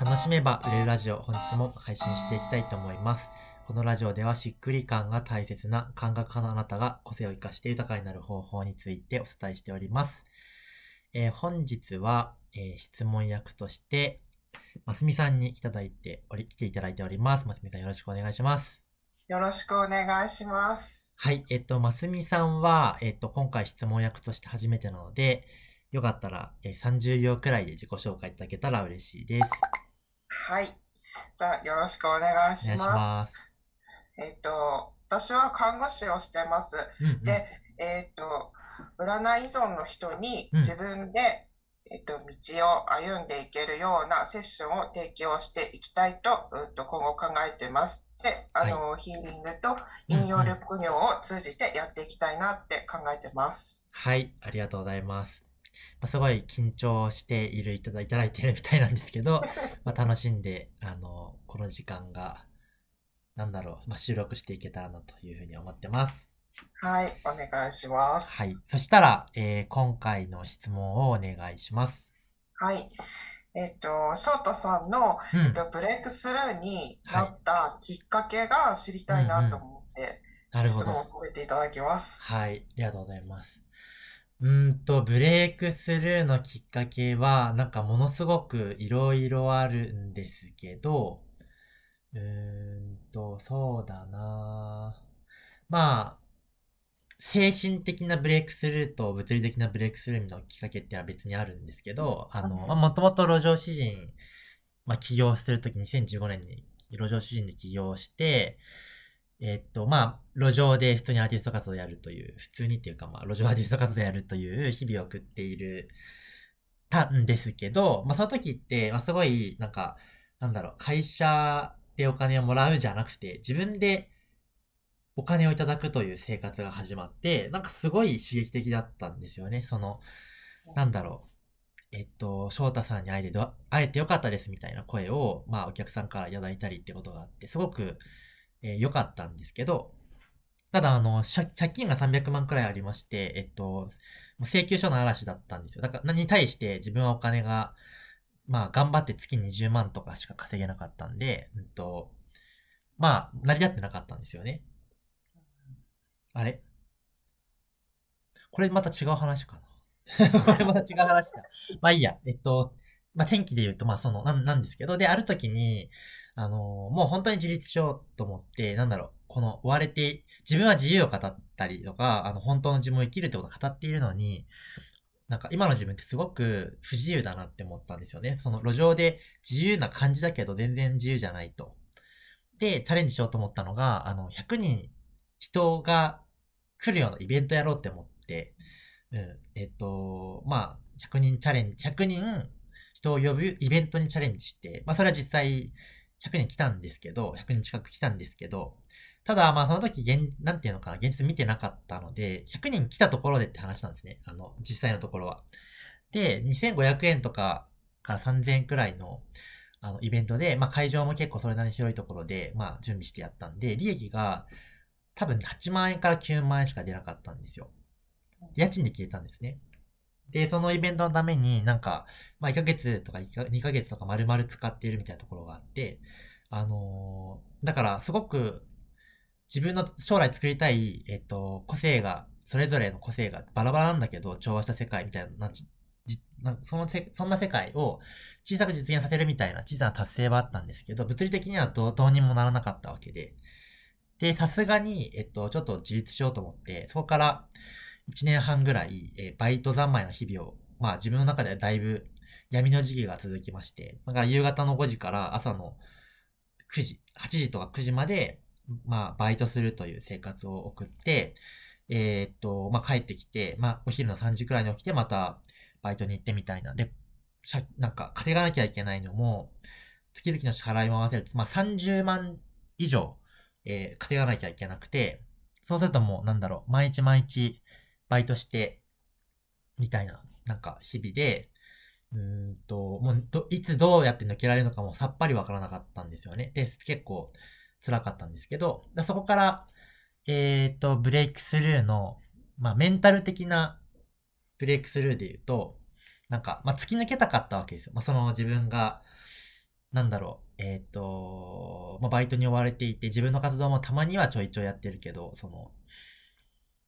楽しめば売れるラジオ本日も配信していきたいと思います。このラジオではしっくり感が大切な感覚派のあなたが個性を生かして豊かになる方法についてお伝えしております。えー本日は、えー質問役として、ますみさんに来ていただいており、来ていただいております。ますみさんよろしくお願いします。よろしくお願いします。はい、えっと、ますみさんは、えっと、今回質問役として初めてなので、よかったら、えー30秒くらいで自己紹介いただけたら嬉しいです。はい。じゃあ、よろしくお願いしします。えっと、私は看護師をしてます。うんうん、で、えっと、占い依存の人にうん自分で、えっと、道を歩んでいけるようなセッションを提供していきたいと、うんと、今後考えてます。で、あの、ヒーリングと引用力業を通じてやっていきたいなって考えてます。はい、ありがとうございます。まあ、すごい緊張しているいただいただいているみたいなんですけど、まあ、楽しんで、あの、この時間が、なんだろう、まあ、収録していけたらなというふうに思ってます。はい、お願いします。はい。そしたら、えー今回の質問をお願いします。はい。えっと、翔太さんの、うんえっ。と、ブレイクスルーになったきっかけが知りたいなと思って、なるほど。質問を込めていただきます。はい、ありがとうございます。うーんと、ブレイクスルーのきっかけは、なんかものすごくいろいろあるんですけど、うーんと、そうだな。まあ、精神的なブレイクスルーと物理的なブレイクスルーのきっかけっていうのは別にあるんですけど、あの、まあ、もともと路上詩人、まあ、起業するとき2015年に路上詩人で起業して、えっと、まあ、路上で普通にアーティスト活動をやるという、普通にっていうか、まあ、路上アーティスト活動をやるという日々を送っている、たんですけど、まあ、その時って、まあ、すごい、なんか、なんだろう、会社でお金をもらうじゃなくて、自分でお金をいただくという生活が始まって、なんかすごい刺激的だったんですよね。その、なんだろう。えっと、翔太さんに会えて、会えてよかったですみたいな声を、まあ、お客さんからいただいたりってことがあって、すごく、えー良かったんですけど、ただ、あの、借金が300万くらいありまして、えっと、請求書の嵐だったんですよ。だから、何に対して自分はお金が、まあ、頑張って月20万とかしか稼げなかったんで、うんと、まあ、成り立ってなかったんですよね。あれ？これまた違う話かな これまた違う話だ。まあいいや。えっと、まあ天気で言うと、まあその、なんなんですけど、で、ある時に、あのもう本当に自立しようと思って、なんだろう、この追われて、自分は自由を語ったりとか、あの、本当の自分を生きるってことを語っているのに、なんか今の自分ってすごく不自由だなって思ったんですよね。その路上で自由な感じだけど全然自由じゃないと。で、チャレンジしようと思ったのが、あの、100人人が来るようなイベントやろうって思って、うん、えっ、と、まあ、100人チャレンジ、100人人を呼ぶイベントにチャレンジして、まあ、それは実際100人来たんですけど、100人近く来たんですけど、ただ、まあ、その時、現、なんていうのかな、現実見てなかったので、100人来たところでって話なんですね。あの、実際のところは。で、2500円とかから3000円くらいの、あの、イベントで、まあ、会場も結構それなりに広いところで、まあ、準備してやったんで、利益が多分8万円から9万円しか出なかったんですよ。家賃で消えたんですね。で、そのイベントのためになんか、まあ1ヶ月とか2ヶ月とか丸々使っているみたいなところがあって、あのーだからすごく自分の将来作りたい、えっと、個性が、それぞれの個性がバラバラなんだけど、調和した世界みたいな、なそのせそんな世界を小さく実現させるみたいな小さな達成はあったんですけど、物理的にはどうにもならなかったわけで、で、さすがに、えっと、ちょっと自立しようと思って、そこから1年半ぐらい、えーバイト三昧の日々を、まあ自分の中ではだいぶ闇の時期が続きまして、だから夕方の5時から朝の9時、8時とか9時まで、まあバイトするという生活を送って、えーっと、まあ帰ってきて、まあお昼の3時くらいに起きてまたバイトに行ってみたいな。で、なんか稼がなきゃいけないのも、月々の支払いも合わせると、まあ30万以上、えー稼がなきゃいけなくて、そうするともうなんだろう、毎日毎日バイトして、みたいな、なんか日々で、うんと、もうど、いつどうやって抜けられるのかもさっぱりわからなかったんですよね。で、結構辛かったんですけど、そこから、えっ、と、ブレイクスルーの、まあ、メンタル的なブレイクスルーで言うと、なんか、まあ、突き抜けたかったわけですよ。まあ、その自分が、なんだろう、えっ、と、まあ、バイトに追われていて、自分の活動もたまにはちょいちょいやってるけど、その、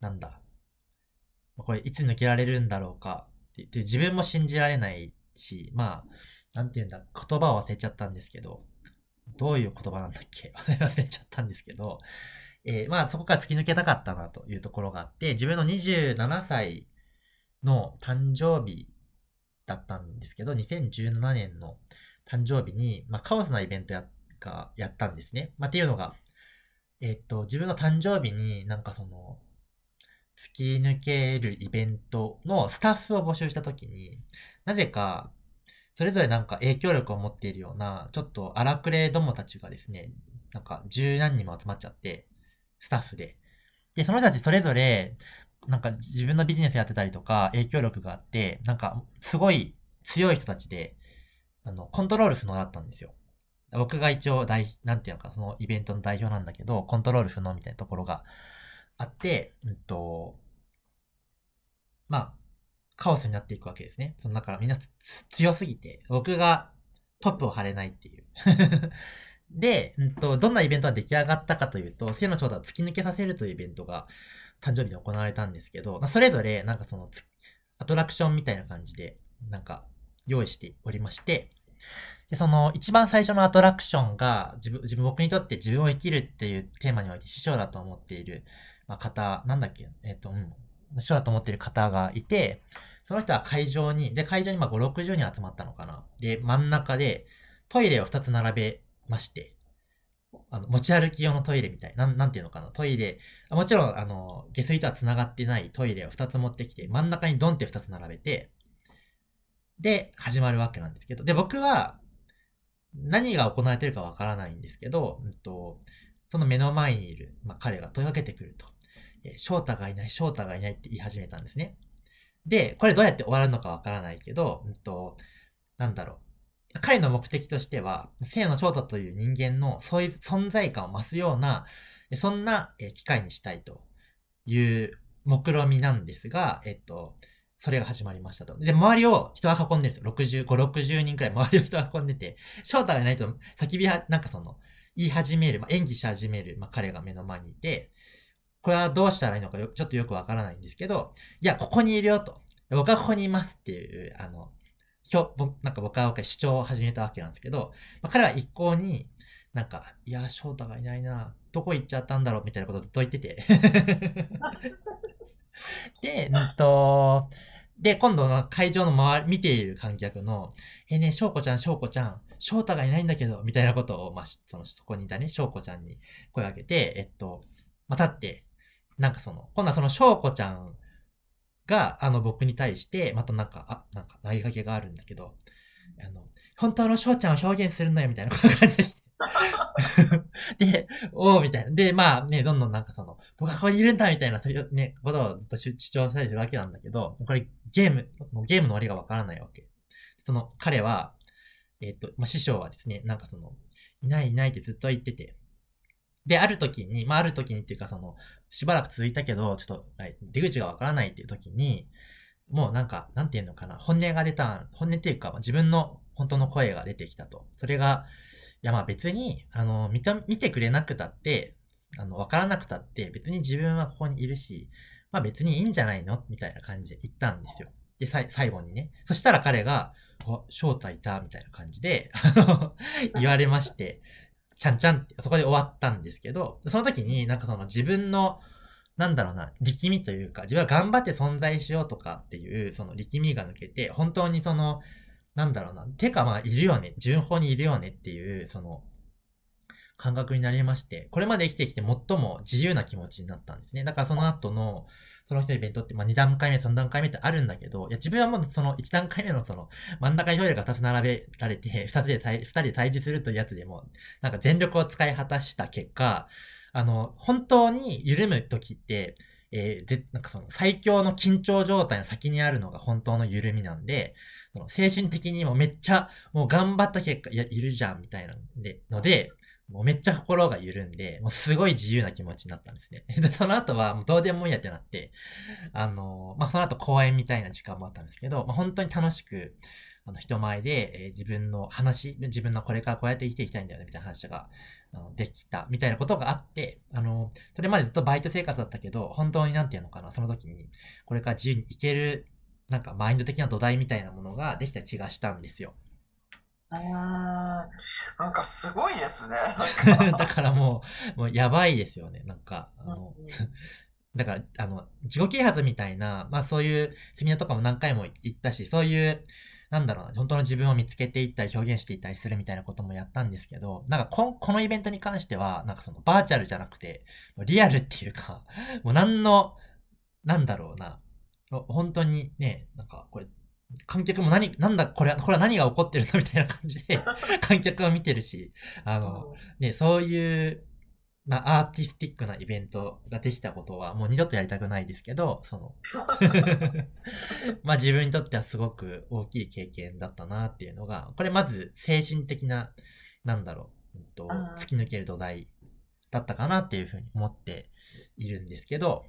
なんだ、これいつ抜けられるんだろうかって言って、自分も信じられないし、まあ、なんて言うんだ、言葉を忘れちゃったんですけど、どういう言葉なんだっけ？忘れちゃったんですけど、えー、まあそこから突き抜けたかったなというところがあって、自分の27歳の誕生日だったんですけど、2017年の誕生日に、まあ、カオスなイベントやがやったんですね。まあ、っていうのが、えっ、と、自分の誕生日になんかその、突き抜けるイベントのスタッフを募集したときに、なぜか、それぞれなんか影響力を持っているような、ちょっと荒くれどもたちがですね、なんか十何人も集まっちゃって、スタッフで。で、その人たちそれぞれ、なんか自分のビジネスやってたりとか影響力があって、なんかすごい強い人たちで、あの、コントロール不能だったんですよ。僕が一応代、なんていうのか、そのイベントの代表なんだけど、コントロール不能みたいなところがあって、うんと、まあ、カオスになっていくわけですね。そのだからみんな強すぎて、僕がトップを張れないっていう で、うんと、どんなイベントが出来上がったかというと、性の調査を突き抜けさせるというイベントが誕生日に行われたんですけど、まあ、それぞれなんかそのアトラクションみたいな感じで、なんか用意しておりまして、で、その一番最初のアトラクションが自分、自分、僕にとって自分を生きるっていうテーマにおいて師匠だと思っている、まあ、方、なんだっけ、えっ、ー、と、うん、師だと思ってる方がいて、その人は会場に、で、会場にまあ5、60人集まったのかな。で、真ん中でトイレを2つ並べまして、あの、持ち歩き用のトイレみたい。な、なん、なんていうのかな、トイレ、もちろん、あの、下水とは繋がってないトイレを2つ持ってきて、真ん中にドンって2つ並べて、で、始まるわけなんですけど、で、僕は、何が行われてるかわからないんですけど、うんと、その目の前にいる、まあ、彼が問いかけてくると。えー、翔太がいない、翔太がいないって言い始めたんですね。で、これどうやって終わるのかわからないけど、うんと、なんだろう。彼の目的としては、清野翔太という人間の存在感を増すような、そんな機会にしたいという目論みなんですが、えっと、それが始まりましたと。で、周りを人が運んでるんですよ。65、60人くらい周りを人が運んでて、翔太がいないと叫びは、なんかその、言い始める、まあ、演技し始める、まあ、彼が目の前にいて、これはどうしたらいいのかちょっとよくわからないんですけど、いや、ここにいるよと。僕はここにいますっていう、あの、なんか僕は主張を始めたわけなんですけど、まあ、彼は一向に、なんか、いや、翔太がいないな、どこ行っちゃったんだろうみたいなことずっと言ってて で、うんと、で、今度の会場の周り、見ている観客の、えー、ね、翔子ちゃん、翔子ちゃん、翔太がいないんだけど、みたいなことを、まあ、その、そこにいたね、翔子ちゃんに声をかけて、えっと、またって、なんかその、今度はその翔子ちゃんが、あの、僕に対して、またなんか、あ、なんか投げかけがあるんだけど、あの、本当の翔ちゃんを表現するんだよ、みたいな感じでで、おーみたいな。で、まあね、どんどんなんかその、僕はここにいるんだみたいな、そういうね、ことをずっと主張されてるわけなんだけど、これゲーム、ゲームの終わりがわからないわけ。その、彼は、えっ、と、まあ、師匠はですね、なんかその、いないいないってずっと言ってて、で、ある時に、まあ、ある時にっていうか、その、しばらく続いたけど、ちょっと、出口がわからないっていう時に、もうなんか、なんていうのかな、本音が出た、本音っていうか、自分の本当の声が出てきたと。それが、いやまあ別に、あの、見た、見てくれなくたって、あの、わからなくたって、別に自分はここにいるし、まあ別にいいんじゃないのみたいな感じで言ったんですよ。で、最後にね。そしたら彼が、あ、翔太いたみたいな感じで、言われまして、ちゃんちゃんって、そこで終わったんですけど、その時になんかその自分の、なんだろうな、力みというか、自分は頑張って存在しようとかっていう、その力みが抜けて、本当にその、なんだろうな。てかまあ、いるよね。順法にいるよねっていう、その、感覚になりまして、これまで生きてきて最も自由な気持ちになったんですね。だからその後の、その人イベントって、まあ2段階目、3段階目ってあるんだけど、いや自分はもうその1段階目のその真ん中にトイレが2つ並べられて、2つで対、2人で対峙するというやつでも、なんか全力を使い果たした結果、あの、本当に緩む時って、えー、で、なんかその最強の緊張状態の先にあるのが本当の緩みなんで、精神的にもめっちゃ、もう頑張った結果、いや、いるじゃん、みたいなで、ので、もうめっちゃ心が緩んで、もうすごい自由な気持ちになったんですね。で、その後はもうどうでもいいやってなって、あの、まあ、その後公演みたいな時間もあったんですけど、まあ、本当に楽しく、あの人前で、えー自分の話、自分のこれからこうやって生きていきたいんだよね、みたいな話があのできた、みたいなことがあって、あの、それまでずっとバイト生活だったけど、本当になんていうのかな、その時に、これから自由に生ける、なんかマインド的な土台みたいなものができた気がしたんですよ。うーん。なんかすごいですね。だか。からもう、もうやばいですよね。なんか、あうんの、うん。だから、あの、自己啓発みたいな、まあそういうセミナーとかも何回も行ったし、そういう、なんだろうな、本当の自分を見つけていったり表現していったりするみたいなこともやったんですけど、なんかこんこのイベントに関しては、なんかそのバーチャルじゃなくて、リアルっていうか、もう何の、なんだろうな、ほ本当にね、なんかこれ、観客も何、なんだ、これは、これは何が起こってるの？みたいな感じで、観客は見てるし、あの、うん。ね、そういう、まあ、アーティスティックなイベントができたことはもう二度とやりたくないですけど、その、まあ自分にとってはすごく大きい経験だったなっていうのが、これまず精神的な、なんだろう、うんとうん。突き抜ける土台だったかなっていうふうに思っているんですけど。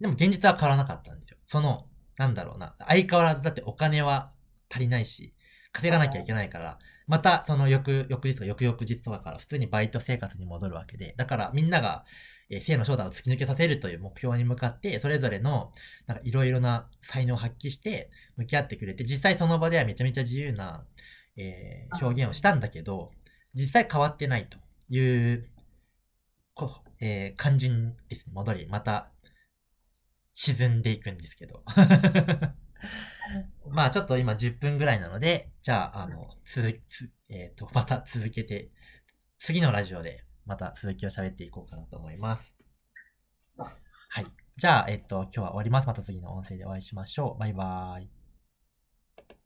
でも現実は変わらなかったんですよ。その、なんだろうな、相変わらずだってお金は足りないし、稼がなきゃいけないから、またその翌、翌日とか翌々日とかから普通にバイト生活に戻るわけで、だからみんなが、えー性の正体を突き抜けさせるという目標に向かって、それぞれの、なんかいろいろな才能を発揮して向き合ってくれて、実際その場ではめちゃめちゃ自由な、えー表現をしたんだけど、実際変わってないという、こえー感じにですね、戻り、また沈んでいくんですけど。まあちょっと今10分ぐらいなので、じゃあ、あの、続つ、えっ、と、また続けて、次のラジオでまた続きを喋っていこうかなと思います。はい。じゃあ、えっ、と、今日は終わります。また次の音声でお会いしましょう。バイバーイ。